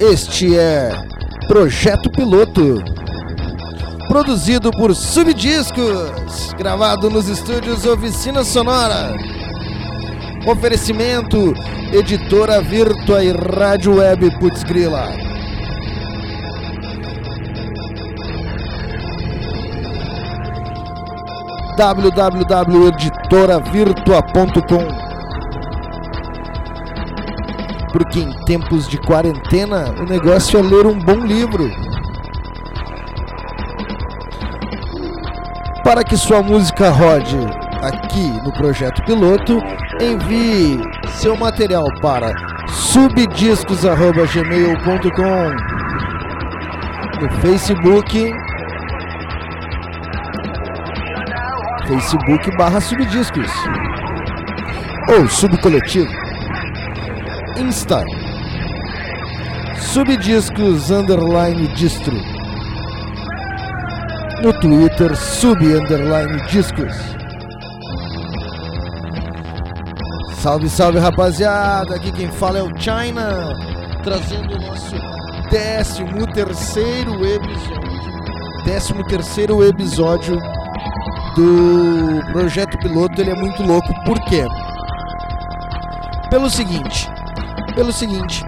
Este é Projeto Piloto, produzido por Subdiscos, gravado nos estúdios Oficina Sonora. Oferecimento Editora Virtua e Rádio Web Putz Grila. www.editoravirtua.com porque em tempos de quarentena o negócio é ler um bom livro. Para que sua música rode aqui no projeto piloto, envie seu material para subdiscos@gmail.com no Facebook Facebook barra subdiscos. Ou subcoletivo Insta Subdiscos Underline Distro No Twitter Sub Underline Discos Salve, salve rapaziada! Aqui quem fala é o China Trazendo o nosso décimo terceiro episódio Décimo terceiro episódio do projeto piloto ele é muito louco. Por quê? Pelo seguinte, pelo seguinte,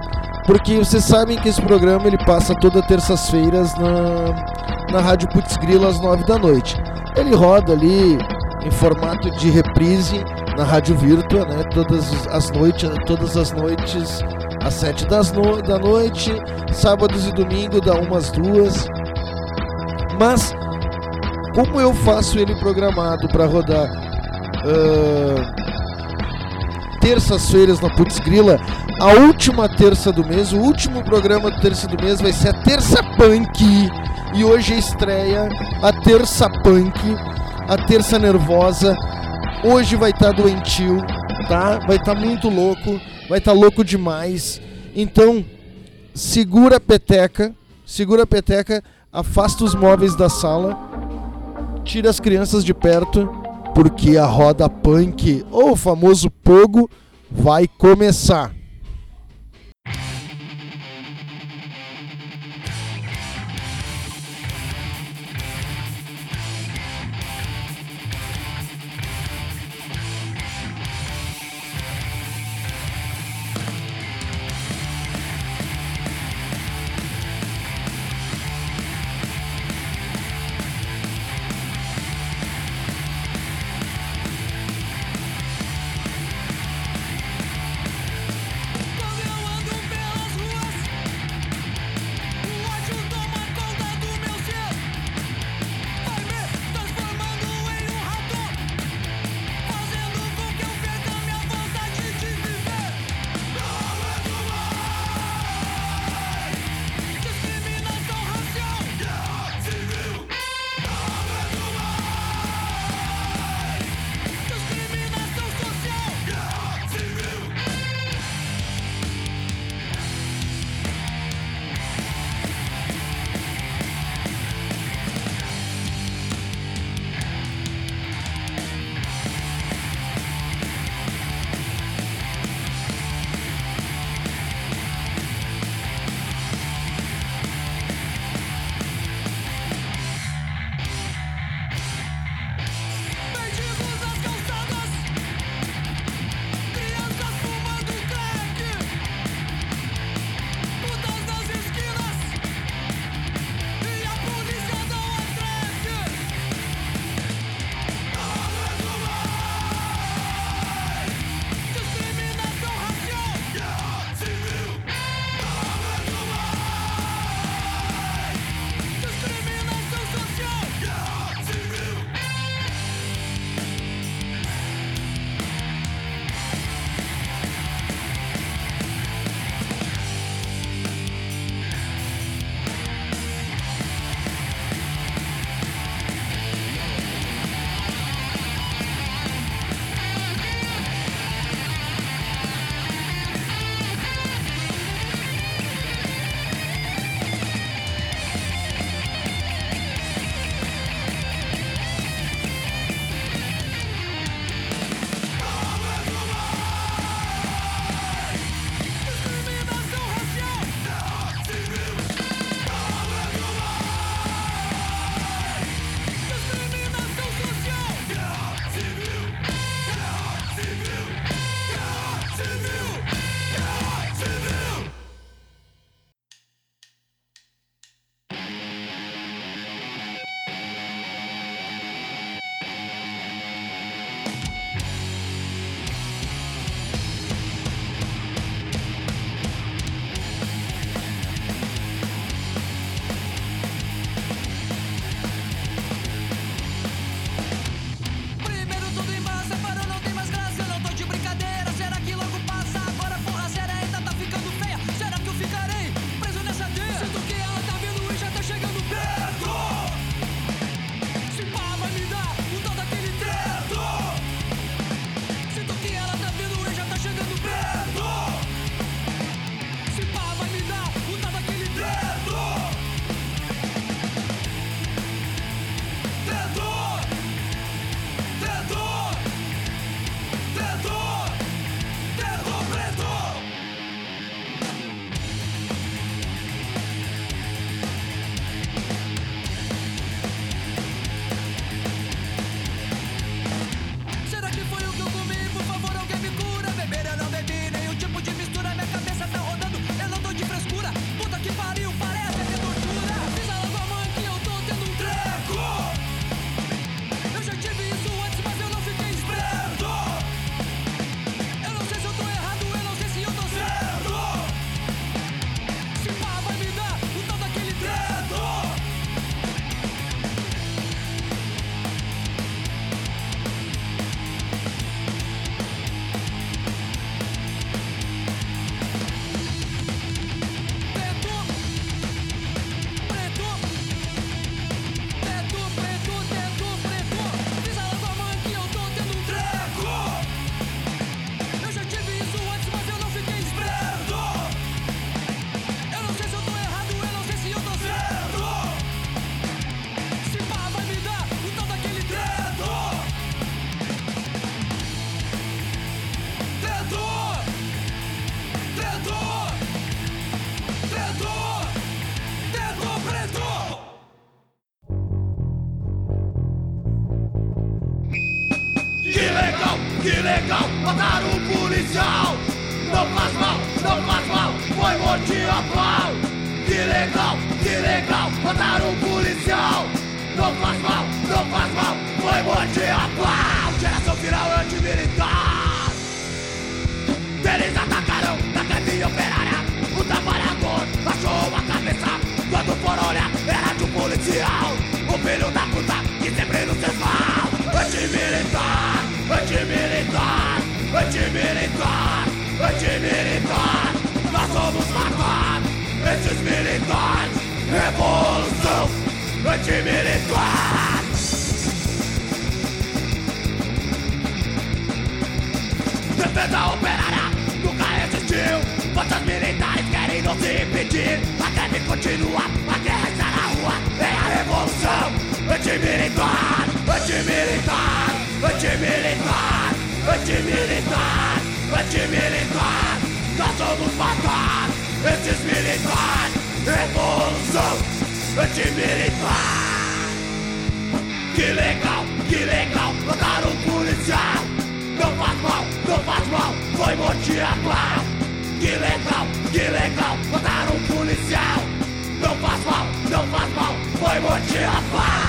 porque vocês sabem que esse programa ele passa toda terças-feiras na, na Rádio Putz Grilo às nove da noite. Ele roda ali em formato de reprise na Rádio Virtua, né? Todas as noites, todas as noites às sete das no, da noite, sábados e domingo da umas duas. Mas como eu faço ele programado para rodar uh, terças-feiras na Putz Grila, a última terça do mês, o último programa do terça do mês vai ser a Terça Punk. E hoje estreia a Terça Punk, a Terça Nervosa. Hoje vai estar tá doentio, tá? Vai estar tá muito louco, vai estar tá louco demais. Então, segura a peteca, segura a peteca, afasta os móveis da sala, tira as crianças de perto, porque a roda punk, ou o famoso pogo, vai começar. Que legal matar um policial. Não faz mal, não faz mal, foi morte a pau. Que legal, que legal matar um policial. Antimilitar, antimilitar, antimilitar. Nós somos matar esses militares. Revolução antimilitar. Defesa operária nunca existiu. Forças militares querem nos impedir. A greve continua, a guerra está na rua. É a revolução antimilitar, antimilitar, antimilitar, antimilitar, antimilitar. Nós vamos matar esses militares. Revolução antimilitar. Que legal, que legal, mataram um policial. Não faz mal, não faz mal, foi pau. Que legal, que legal, mataram um policial. Não faz mal, não faz mal, foi morte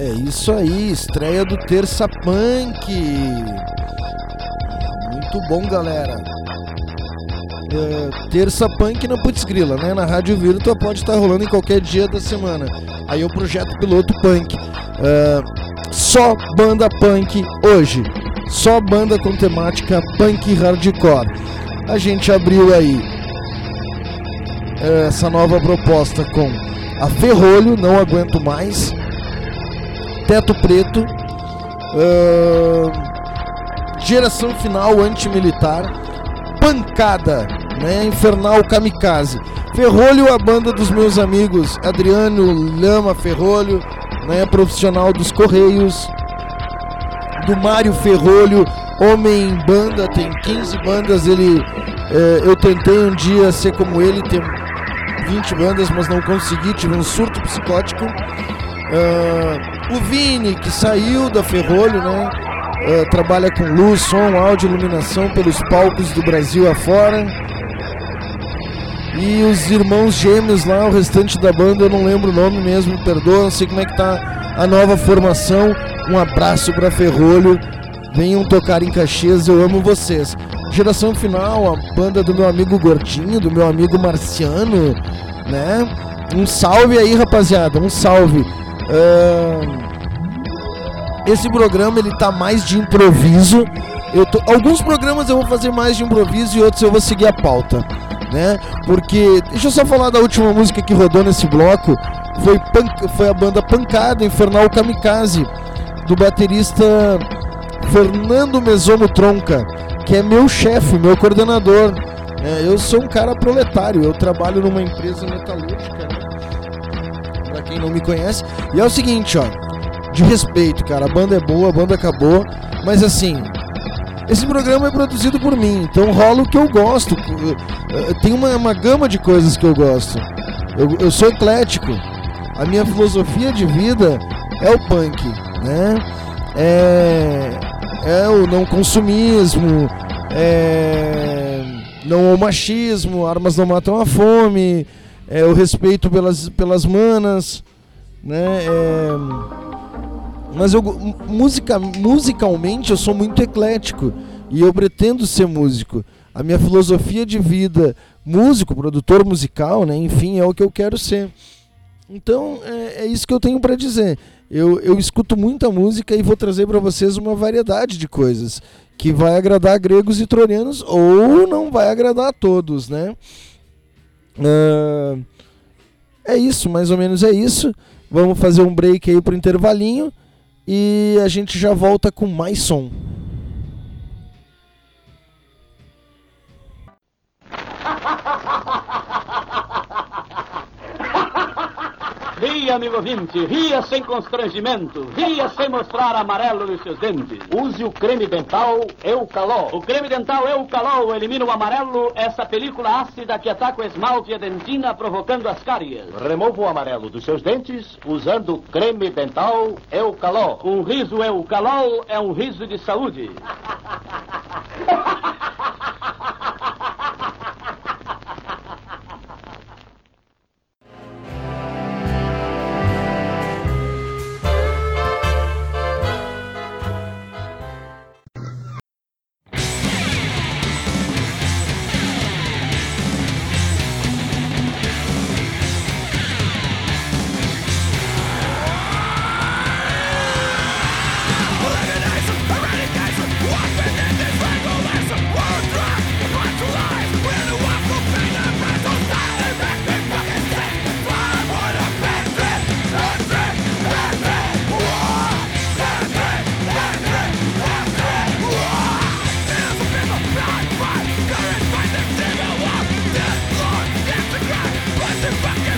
É isso aí, estreia do Terça Punk. Muito bom, galera. É, terça Punk na Putz Grila, né? Na Rádio Virtua pode estar rolando em qualquer dia da semana. Aí o projeto piloto Punk. É, só banda punk hoje. Só banda com temática punk hardcore. A gente abriu aí é, essa nova proposta com a Ferrolho, não aguento mais. Teto Preto, uh, Geração Final Antimilitar, Pancada, né, Infernal Kamikaze. Ferrolho, a banda dos meus amigos Adriano Lama Ferrolho, né, profissional dos Correios, do Mário Ferrolho, homem banda, tem 15 bandas, ele eh, eu tentei um dia ser como ele, ter 20 bandas, mas não consegui, tive um surto psicótico. Uh, o Vini, que saiu da Ferrolho, né? Uh, trabalha com luz, som, áudio, iluminação pelos palcos do Brasil afora. E os irmãos gêmeos lá, o restante da banda, eu não lembro o nome mesmo, me perdoa, não sei como é que tá a nova formação. Um abraço para Ferrolho. Venham tocar em Caxias, eu amo vocês. Geração final, a banda do meu amigo Gordinho, do meu amigo Marciano, né? Um salve aí, rapaziada, um salve. Esse programa ele tá mais de improviso. Eu tô, alguns programas eu vou fazer mais de improviso e outros eu vou seguir a pauta, né? Porque deixa eu só falar da última música que rodou nesse bloco. Foi, punk, foi a banda Pancada Infernal Kamikaze do baterista Fernando Mesomo Tronca, que é meu chefe, meu coordenador. É, eu sou um cara proletário, eu trabalho numa empresa metalúrgica, né? Quem não me conhece. E é o seguinte, ó, de respeito, cara, a banda é boa, a banda acabou, mas assim, esse programa é produzido por mim, então rola o que eu gosto. Tem uma, uma gama de coisas que eu gosto. Eu, eu sou eclético. A minha filosofia de vida é o punk, né? É, é o não consumismo, é não o machismo, armas não matam a fome, é o respeito pelas, pelas manas, né? É, mas eu música, musicalmente eu sou muito eclético e eu pretendo ser músico. A minha filosofia de vida, músico, produtor musical, né? Enfim, é o que eu quero ser. Então é, é isso que eu tenho para dizer. Eu, eu escuto muita música e vou trazer para vocês uma variedade de coisas que vai agradar gregos e troianos ou não vai agradar a todos, né? Uh, é isso, mais ou menos é isso. Vamos fazer um break aí pro intervalinho e a gente já volta com mais som. Ria, amigo ouvinte, ria sem constrangimento, ria sem mostrar amarelo nos seus dentes. Use o creme dental Eucalol. O creme dental Eucalol elimina o amarelo, essa película ácida que ataca o esmalte e a dentina, provocando as cáries. Remova o amarelo dos seus dentes usando o creme dental Eucalol. Um riso Eucalol é um riso de saúde. the back.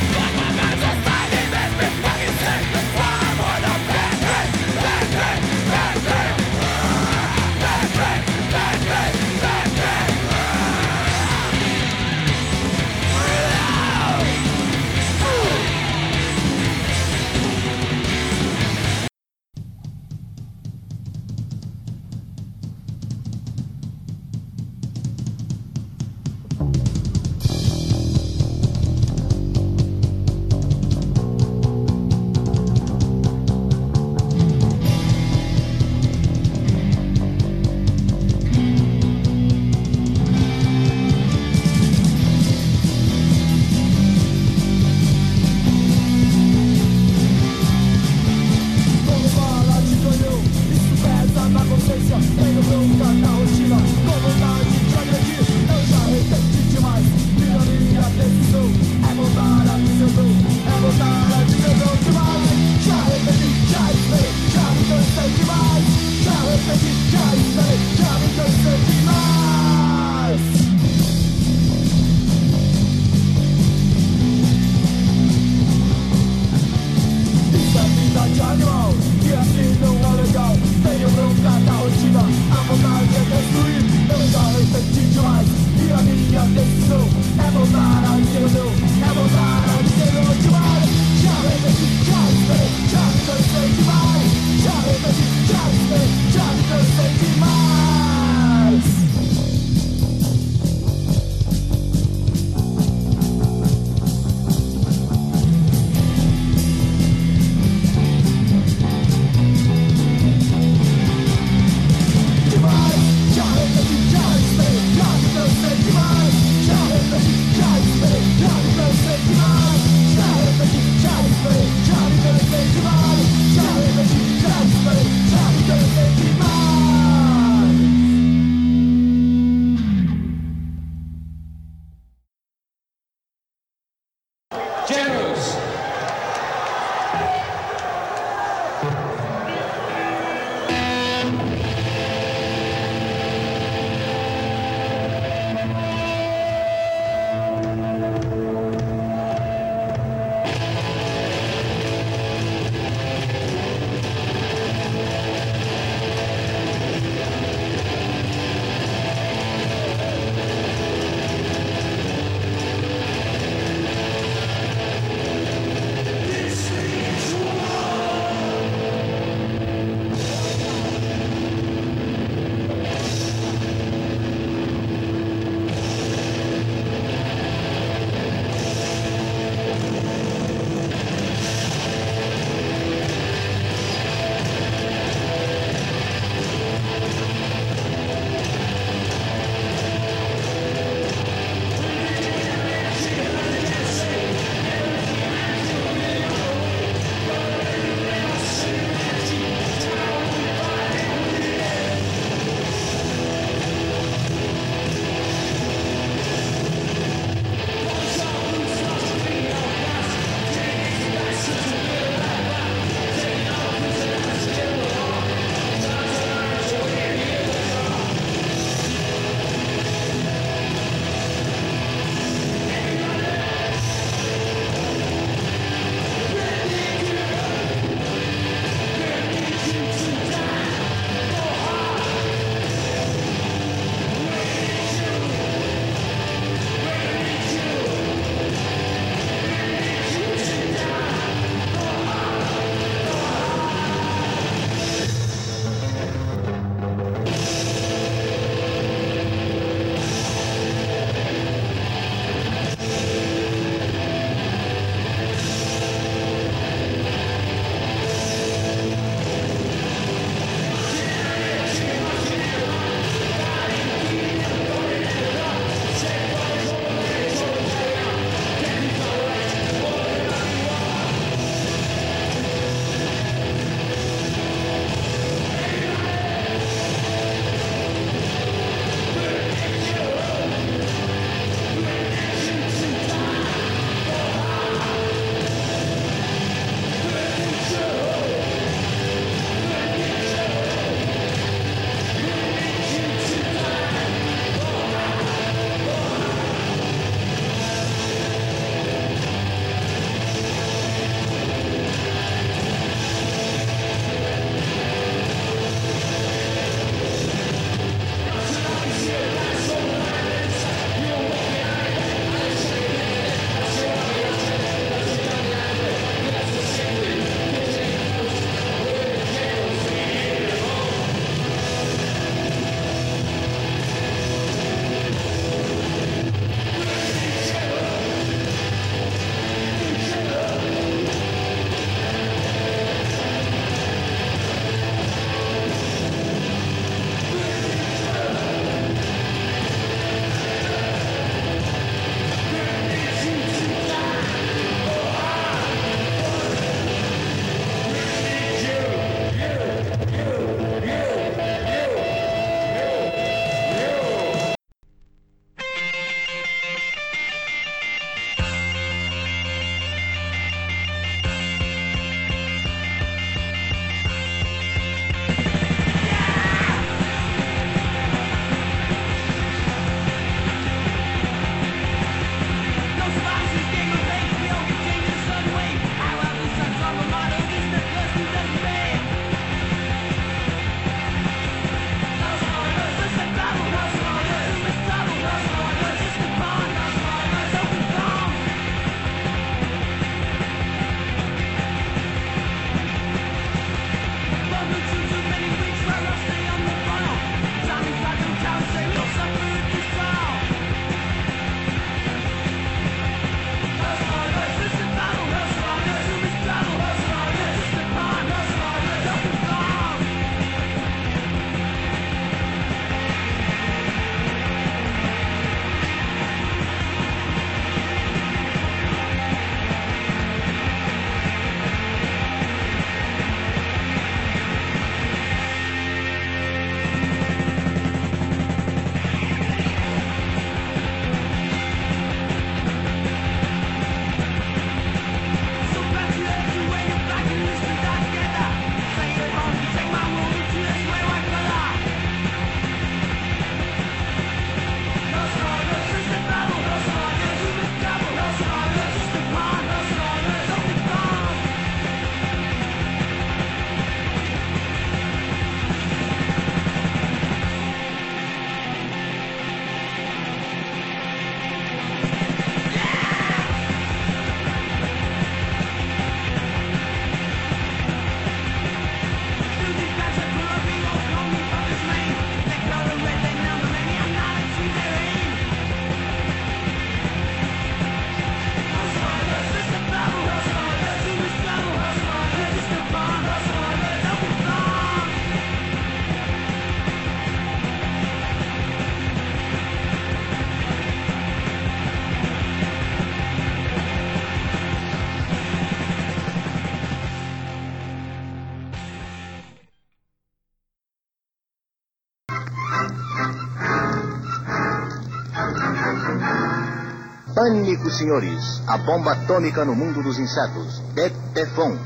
Senhores. A bomba atômica no mundo dos insetos. Detefon.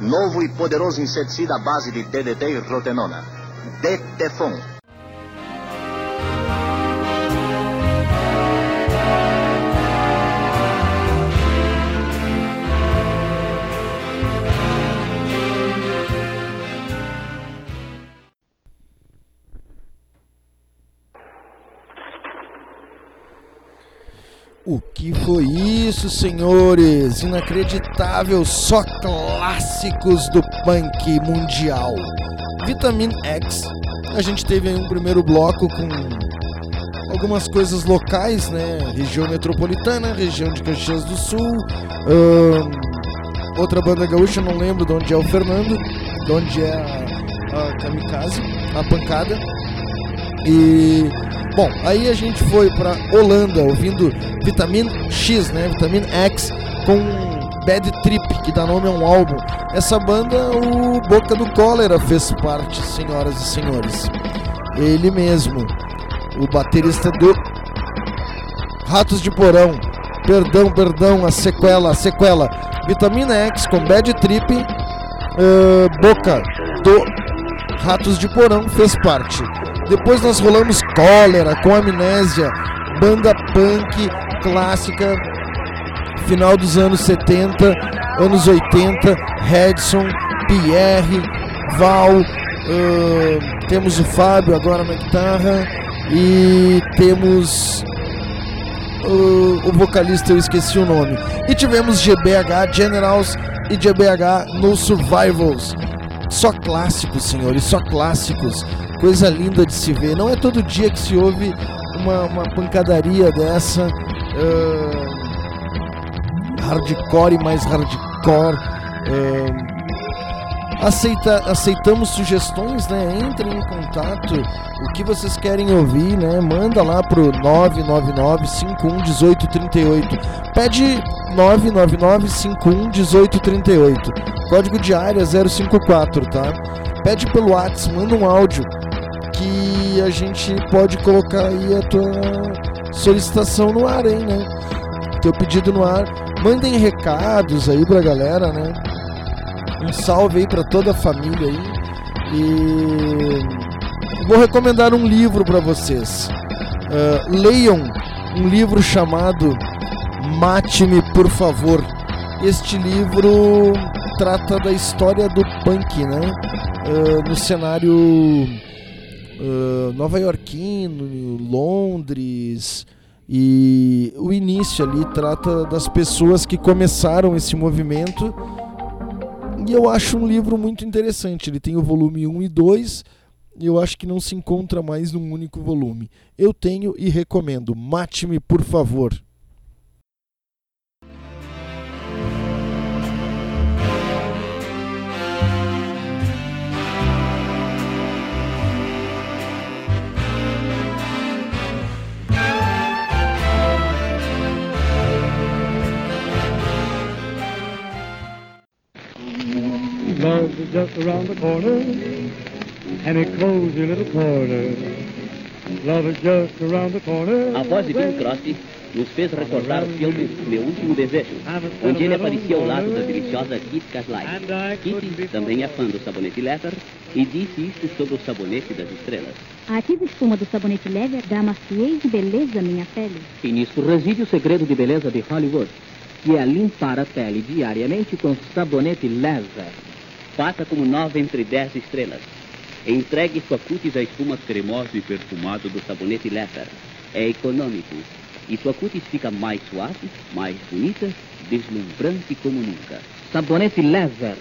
Novo e poderoso inseticida à base de DDT e rotenona. Detefon. Foi isso, senhores? Inacreditável, só clássicos do punk mundial. Vitamin X. A gente teve aí um primeiro bloco com algumas coisas locais, né? Região metropolitana, região de Caxias do Sul. ahn, outra banda gaúcha, não lembro de onde é o Fernando, de onde é a, a Kamikaze, a pancada. E bom, aí a gente foi pra Holanda ouvindo Vitamin X, né? Vitamin X com Bad Trip, que dá nome a um álbum. Essa banda o Boca do Cólera fez parte, senhoras e senhores. Ele mesmo, o baterista do Ratos de Porão. Perdão, perdão, a sequela, a sequela. Vitamina X com Bad Trip, eh, Boca do Ratos de Porão fez parte. Depois nós rolamos Cólera com Amnésia, banda punk clássica, final dos anos 70, anos 80, Redson, Pierre, Val, ahn, temos o Fábio agora na guitarra e temos o, o vocalista, eu esqueci o nome. E tivemos GBH Generals e GBH No Survivals. Só clássicos, senhores, só clássicos. Coisa linda de se ver. Não é todo dia que se ouve uma, uma pancadaria dessa. ahn, hardcore e mais hardcore. ahn, aceita, aceitamos sugestões, né? Entrem em contato. O que vocês querem ouvir, né? Manda lá pro 999 51 1838. Pede 999 51 1838. Código de área 054, tá? Pede pelo WhatsApp, manda um áudio que a gente pode colocar aí a tua solicitação no ar, hein, né? Teu pedido no ar. Mandem recados aí pra galera, né? Um salve aí pra toda a família aí. E vou recomendar um livro pra vocês. Ah, leiam um livro chamado Mate-me, por favor. Este livro trata da história do punk, né? Ah, no cenário ah, nova iorquino, Londres e o início ali trata das pessoas que começaram esse movimento e eu acho um livro muito interessante. Ele tem o volume 1 e 2 e eu acho que não se encontra mais num único volume. Eu tenho e recomendo. Mate-me, por favor. Love is just around the corner, and a cozy little corner. Love is just around the corner. A voz de Bing Crosby nos fez recordar o filme Meu Último Desejo, onde ele aparecia ao lado da deliciosa Kit Caslay. Kitty também é fã do sabonete Leather e disse isto sobre o sabonete das estrelas. A ativa espuma do sabonete Lever dá maciez e beleza à minha pele. E nisso reside o segredo de beleza de Hollywood, que é limpar a pele diariamente com sabonete Leather. Faça como nove entre dez estrelas. Entregue sua cutis à espuma cremosa e perfumada do sabonete Leather. É econômico. E sua cutis fica mais suave, mais bonita, deslumbrante como nunca. Sabonete Leather.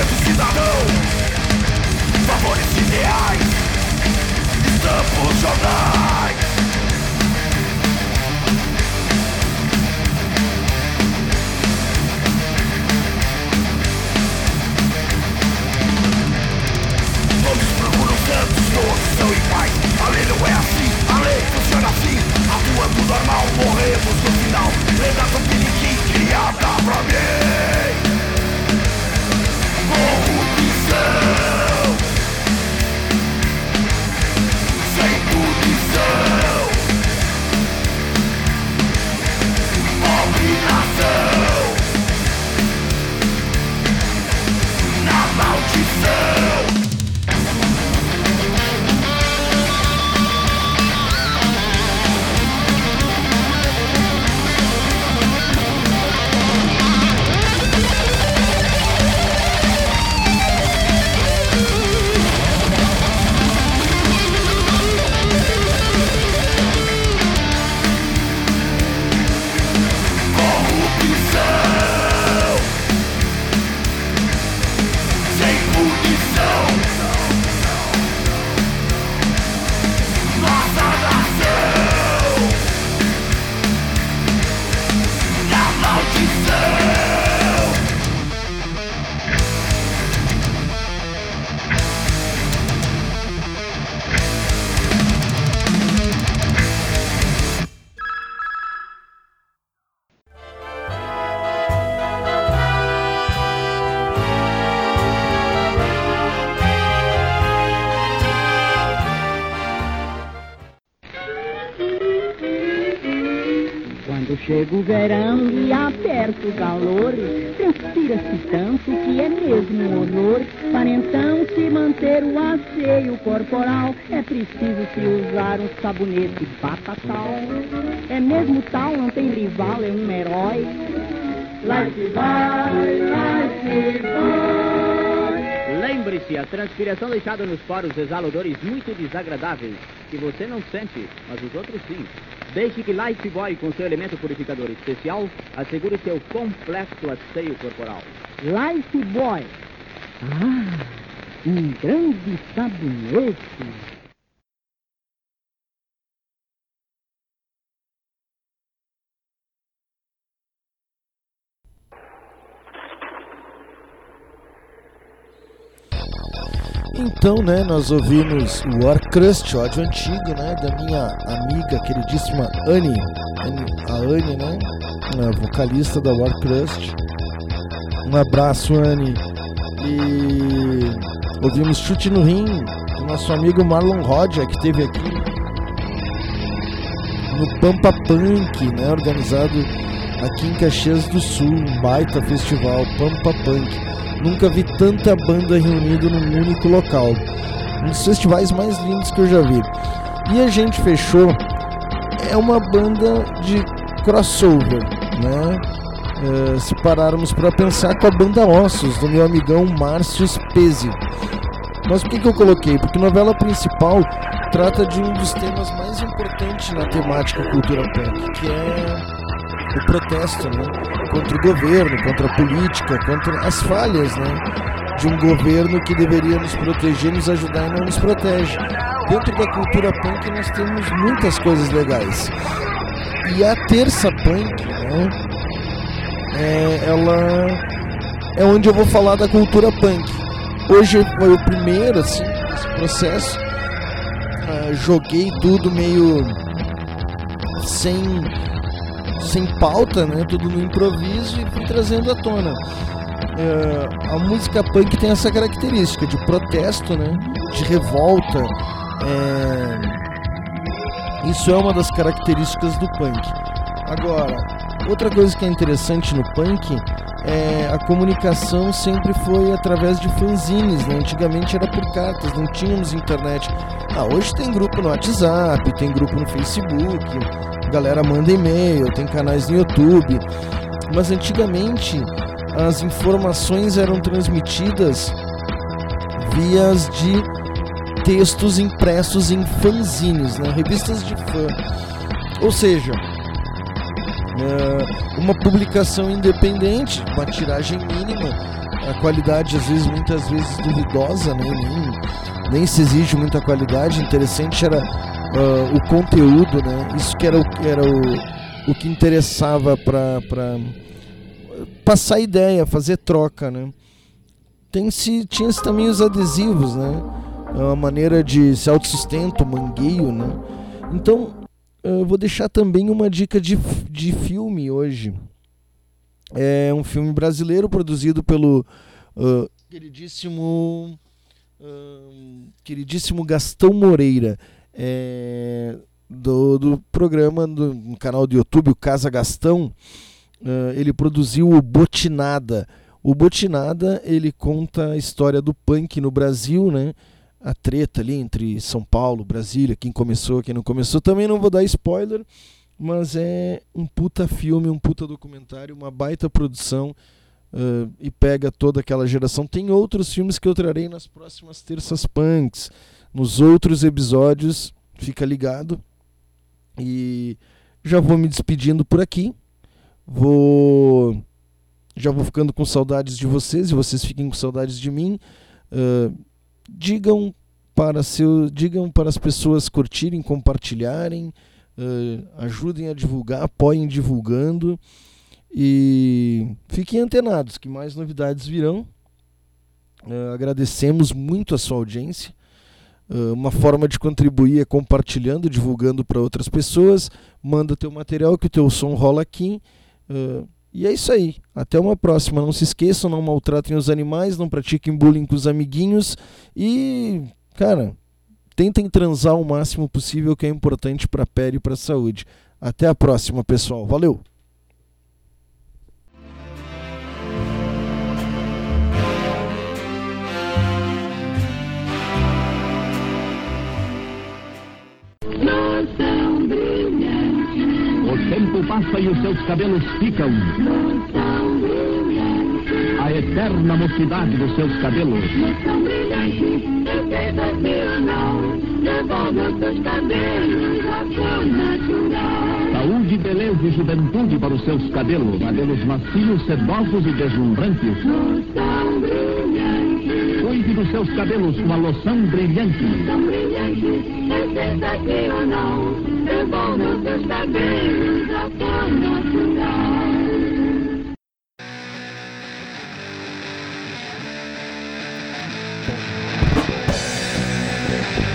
Enredo cidadão Favores ideais Estampos jornais. Todos são iguais. A lei não é assim, a lei funciona assim. Atuando normal, morremos no final. Lenda do piniquim criada pra mim Corrupção Sem aperta o calor, transpira-se tanto que é mesmo um honor. Para então se manter o asseio corporal, é preciso se usar um sabonete batatal. É mesmo tal, não tem rival, é um herói. Life boy, life boy. A transpiração deixada nos poros exala odores muito desagradáveis, que você não sente, mas os outros sim. Deixe que Lifebuoy, com seu elemento purificador especial, assegure seu completo asseio corporal. Life Boy. Ah, um grande sabonete. Então, né, nós ouvimos o War Crust, ódio antigo, né, da minha amiga queridíssima Annie- a Annie, né, a vocalista da War Crust. Um abraço, Annie. E ouvimos Chute no Rim, do nosso amigo Marlon Rodia, que teve aqui no Pampa Punk, né, organizado aqui em Caxias do Sul, um baita festival, Pampa Punk. Nunca vi tanta banda reunida num único local. Um dos festivais mais lindos que eu já vi. E a gente fechou. É uma banda de crossover, né? Eh, se pararmos para pensar com a banda Ossos, do meu amigão Márcio Spezi. Mas por que, que eu coloquei? Porque a novela principal trata de um dos temas mais importantes na temática cultura punk, que é o protesto, né? Contra o governo, contra a política, contra as falhas, né? De um governo que deveria nos proteger, nos ajudar e não nos protege. Dentro da cultura punk nós temos muitas coisas legais. E a terça punk, né? É, ela é onde eu vou falar da cultura punk. Hoje foi o primeiro, assim, esse processo. Ah, joguei tudo meio sem sem pauta, né? Tudo no improviso e fui trazendo à tona. É, a música punk tem essa característica de protesto, né? De revolta. É, Isso é uma das características do punk. Agora, outra coisa que é interessante no punk é a comunicação sempre foi através de fanzines, né? Antigamente era por cartas, não tínhamos internet. Ah, hoje tem grupo no WhatsApp, tem grupo no Facebook, galera manda e-mail, tem canais no YouTube. Mas antigamente as informações eram transmitidas vias de textos impressos em fanzines, né, revistas de fã. Ou seja, é, uma publicação independente, uma tiragem mínima, a qualidade às vezes muitas vezes duvidosa, né, nem, nem se exige muita qualidade. Interessante era uh, o conteúdo, né? Isso que era o, era o, o que interessava para passar ideia, fazer troca, né? Tem-se, tinha-se também os adesivos, né? É uma maneira de se autossustento, mangueio, né? Então, eu vou deixar também uma dica de, de filme hoje. É um filme brasileiro produzido pelo uh, queridíssimo uh, queridíssimo Gastão Moreira é, do, do programa do no canal do YouTube o Casa Gastão uh, ele produziu o Botinada o Botinada ele conta a história do punk no Brasil né a treta ali entre São Paulo, Brasília, quem começou, quem não começou. Também não vou dar spoiler, mas é um puta filme, um puta documentário, uma baita produção uh, e pega toda aquela geração. Tem outros filmes que eu trarei nas próximas terças punks, nos outros episódios, fica ligado. E já vou me despedindo por aqui. Vou. Já vou ficando com saudades de vocês e vocês fiquem com saudades de mim. Uh, digam para seu, digam para as pessoas curtirem, compartilharem, uh, ajudem a divulgar, apoiem divulgando e fiquem antenados que mais novidades virão. Uh, agradecemos muito a sua audiência. Uh, uma forma de contribuir é compartilhando, divulgando para outras pessoas. Manda teu material que o teu som rola aqui. Uh, e é isso aí. Até uma próxima. Não se esqueçam, não maltratem os animais, não pratiquem bullying com os amiguinhos e, cara, tentem transar o máximo possível, que é importante para a pele e para a saúde. Até a próxima, pessoal. Valeu. Passa e os seus cabelos ficam. A eterna mocidade dos seus cabelos. Saúde, beleza e juventude para os seus cabelos. Cabelos macios, sedosos e deslumbrantes. Cuide dos seus cabelos com a loção brilhante. Devolva os seus cabelos cor natural. Um,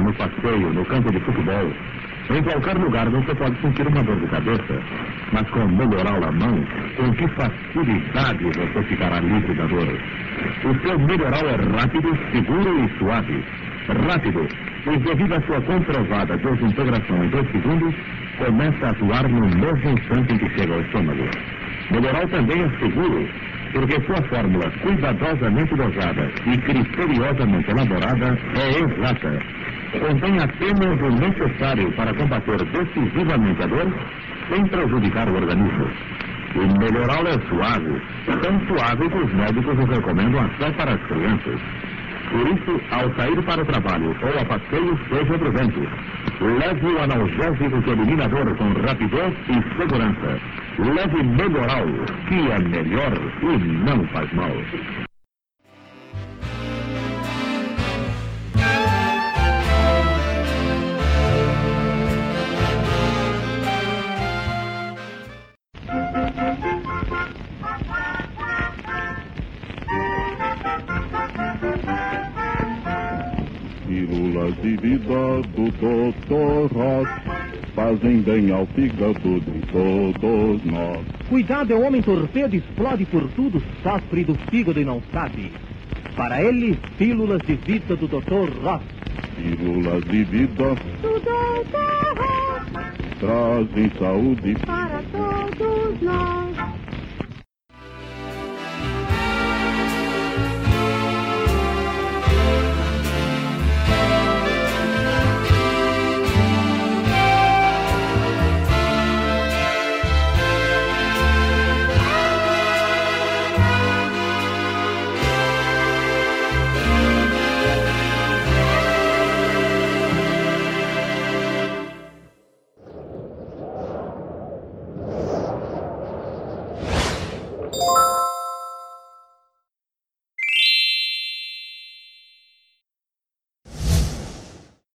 trabalho, no passeio, no campo de futebol. Em qualquer lugar você pode sentir uma dor de cabeça. Mas com melhoral à mão, com que facilidade você ficará livre da dor. O seu melhoral é rápido, seguro e suave. Rápido, pois devido à sua comprovada desintegração em dois segundos, começa a atuar no mesmo instante em que chega ao estômago. Melhoral também é seguro, porque sua fórmula cuidadosamente dosada e criteriosamente elaborada é exata. Contém apenas o necessário para combater decisivamente a dor sem prejudicar o organismo. O melhoral é suave, tão suave que os médicos o recomendam até para as crianças. Por isso, ao sair para o trabalho ou a passeio, seja prudente. Leve o analgésico que elimina a dor com rapidez e segurança. Leve melhoral, que é melhor e não faz mal. Pílulas de vida do Dr. Ross fazem bem ao fígado de todos nós. Cuidado é o homem torpedo, explode por tudo, sofre do fígado e não sabe. Para ele, pílulas de vida do Dr. Ross. Pílulas de vida do Dr. Ross trazem saúde para todos nós.